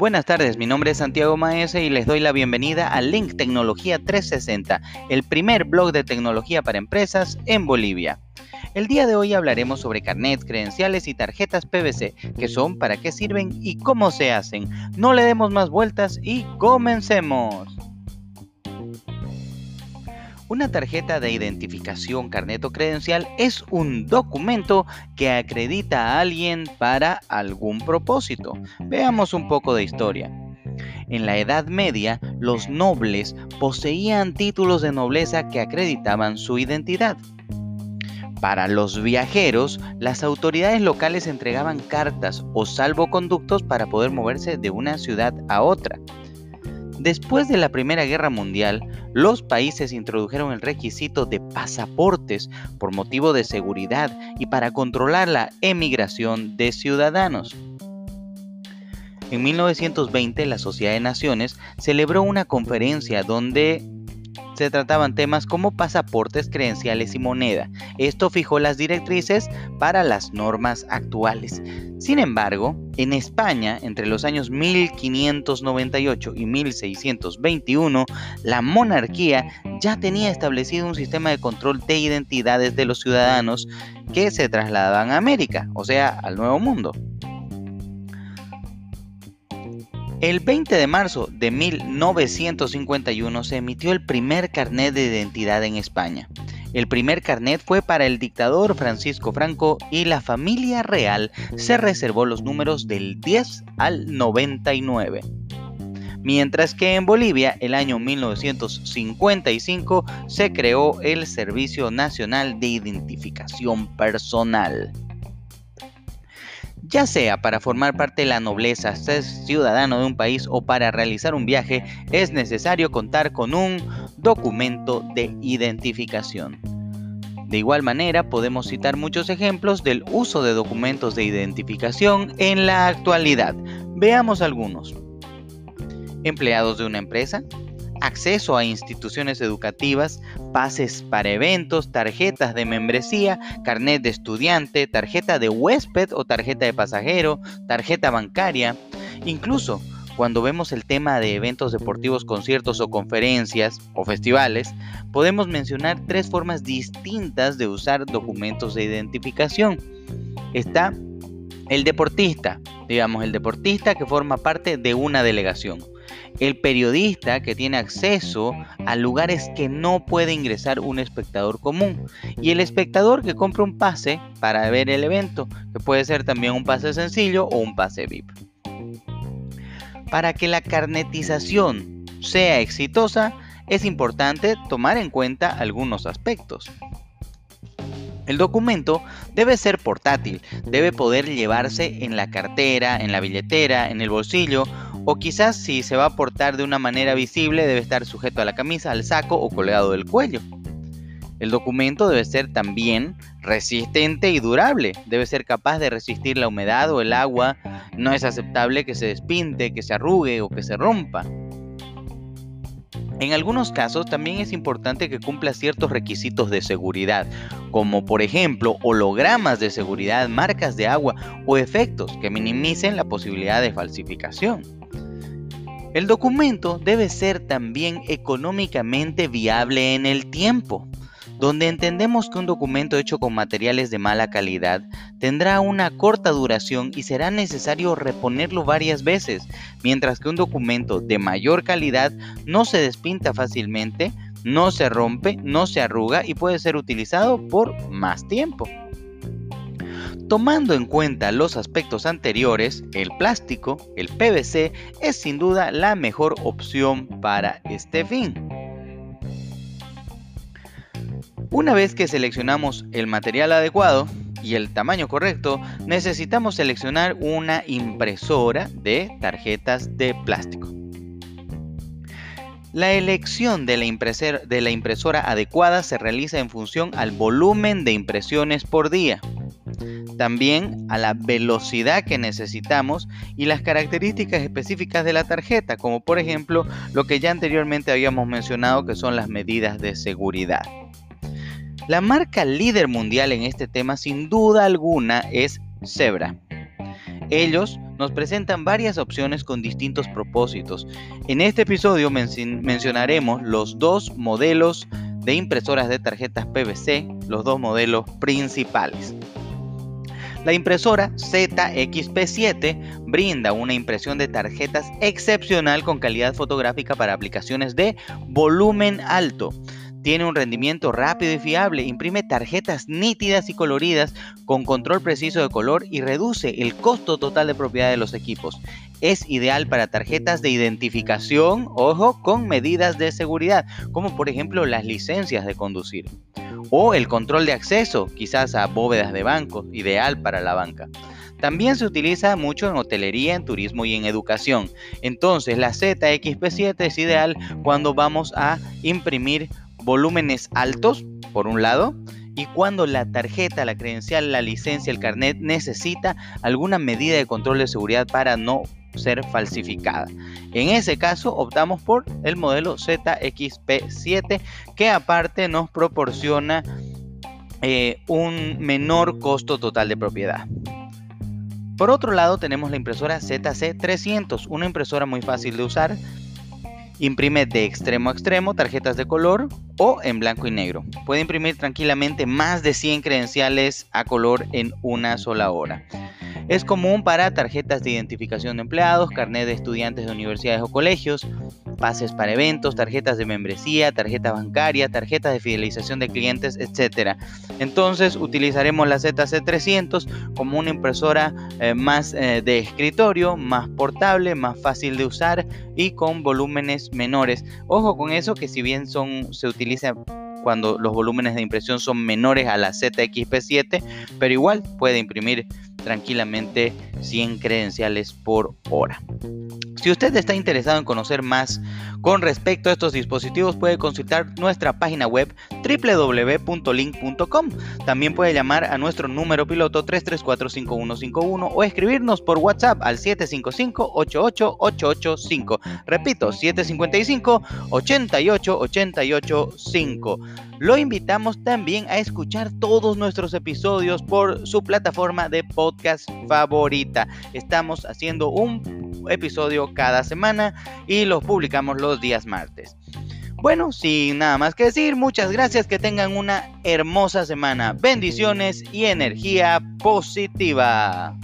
Buenas tardes, mi nombre es Santiago Maese y les doy la bienvenida a Link Tecnología 360, el primer blog de tecnología para empresas en Bolivia. El día de hoy hablaremos sobre carnet, credenciales y tarjetas PVC, qué son, para qué sirven y cómo se hacen. No le demos más vueltas y comencemos. Una tarjeta de identificación, carnet o credencial es un documento que acredita a alguien para algún propósito. Veamos un poco de historia. En la Edad Media, los nobles poseían títulos de nobleza que acreditaban su identidad. Para los viajeros, las autoridades locales entregaban cartas o salvoconductos para poder moverse de una ciudad a otra. Después de la Primera Guerra Mundial, los países introdujeron el requisito de pasaportes por motivo de seguridad y para controlar la emigración de ciudadanos. En 1920 la Sociedad de Naciones celebró una conferencia donde se trataban temas como pasaportes, credenciales y moneda. Esto fijó las directrices para las normas actuales. Sin embargo, en España, entre los años 1598 y 1621, la monarquía ya tenía establecido un sistema de control de identidades de los ciudadanos que se trasladaban a América, o sea, al Nuevo Mundo. El 20 de marzo de 1951 se emitió el primer carnet de identidad en España. El primer carnet fue para el dictador Francisco Franco y la familia real se reservó los números del 10 al 99. Mientras que en Bolivia, el año 1955, se creó el Servicio Nacional de Identificación Personal ya sea para formar parte de la nobleza, ser ciudadano de un país o para realizar un viaje, es necesario contar con un documento de identificación. De igual manera, podemos citar muchos ejemplos del uso de documentos de identificación en la actualidad. Veamos algunos. Empleados de una empresa, acceso a instituciones educativas, pases para eventos, tarjetas de membresía, carnet de estudiante, tarjeta de huésped o tarjeta de pasajero, tarjeta bancaria, incluso cuando vemos el tema de eventos deportivos, conciertos o conferencias o festivales, podemos mencionar tres formas distintas de usar documentos de identificación. Está el deportista, digamos, el deportista que forma parte de una delegación el periodista que tiene acceso a lugares que no puede ingresar un espectador común y el espectador que compra un pase para ver el evento, que puede ser también un pase sencillo o un pase VIP. Para que la carnetización sea exitosa, es importante tomar en cuenta algunos aspectos. El documento debe ser portátil, debe poder llevarse en la cartera, en la billetera, en el bolsillo o quizás si se va a portar de una manera visible debe estar sujeto a la camisa, al saco o colgado del cuello. El documento debe ser también resistente y durable, debe ser capaz de resistir la humedad o el agua, no es aceptable que se despinte, que se arrugue o que se rompa. En algunos casos también es importante que cumpla ciertos requisitos de seguridad, como por ejemplo hologramas de seguridad, marcas de agua o efectos que minimicen la posibilidad de falsificación. El documento debe ser también económicamente viable en el tiempo, donde entendemos que un documento hecho con materiales de mala calidad tendrá una corta duración y será necesario reponerlo varias veces, mientras que un documento de mayor calidad no se despinta fácilmente, no se rompe, no se arruga y puede ser utilizado por más tiempo. Tomando en cuenta los aspectos anteriores, el plástico, el PVC, es sin duda la mejor opción para este fin. Una vez que seleccionamos el material adecuado y el tamaño correcto, necesitamos seleccionar una impresora de tarjetas de plástico. La elección de la, de la impresora adecuada se realiza en función al volumen de impresiones por día también a la velocidad que necesitamos y las características específicas de la tarjeta, como por ejemplo lo que ya anteriormente habíamos mencionado que son las medidas de seguridad. La marca líder mundial en este tema sin duda alguna es Zebra. Ellos nos presentan varias opciones con distintos propósitos. En este episodio mencionaremos los dos modelos de impresoras de tarjetas PVC, los dos modelos principales. La impresora ZXP7 brinda una impresión de tarjetas excepcional con calidad fotográfica para aplicaciones de volumen alto. Tiene un rendimiento rápido y fiable, imprime tarjetas nítidas y coloridas con control preciso de color y reduce el costo total de propiedad de los equipos. Es ideal para tarjetas de identificación, ojo, con medidas de seguridad, como por ejemplo las licencias de conducir. O el control de acceso, quizás a bóvedas de bancos, ideal para la banca. También se utiliza mucho en hotelería, en turismo y en educación. Entonces la ZXP7 es ideal cuando vamos a imprimir volúmenes altos, por un lado, y cuando la tarjeta, la credencial, la licencia, el carnet necesita alguna medida de control de seguridad para no ser falsificada. En ese caso optamos por el modelo ZXP7 que aparte nos proporciona eh, un menor costo total de propiedad. Por otro lado tenemos la impresora ZC300, una impresora muy fácil de usar, Imprime de extremo a extremo tarjetas de color o en blanco y negro. Puede imprimir tranquilamente más de 100 credenciales a color en una sola hora. Es común para tarjetas de identificación de empleados, carnet de estudiantes de universidades o colegios, pases para eventos, tarjetas de membresía, tarjeta bancaria, tarjetas de fidelización de clientes, etc. Entonces utilizaremos la ZC300 como una impresora eh, más eh, de escritorio, más portable, más fácil de usar y con volúmenes menores. Ojo con eso que si bien son se utiliza cuando los volúmenes de impresión son menores a la ZXP7, pero igual puede imprimir tranquilamente 100 credenciales por hora. Si usted está interesado en conocer más con respecto a estos dispositivos, puede consultar nuestra página web www.link.com. También puede llamar a nuestro número piloto 334-5151 o escribirnos por WhatsApp al 755-88885. Repito, 755-88885. Lo invitamos también a escuchar todos nuestros episodios por su plataforma de podcast favorita. Estamos haciendo un episodio cada semana y los publicamos los días martes. Bueno, sin nada más que decir, muchas gracias, que tengan una hermosa semana. Bendiciones y energía positiva.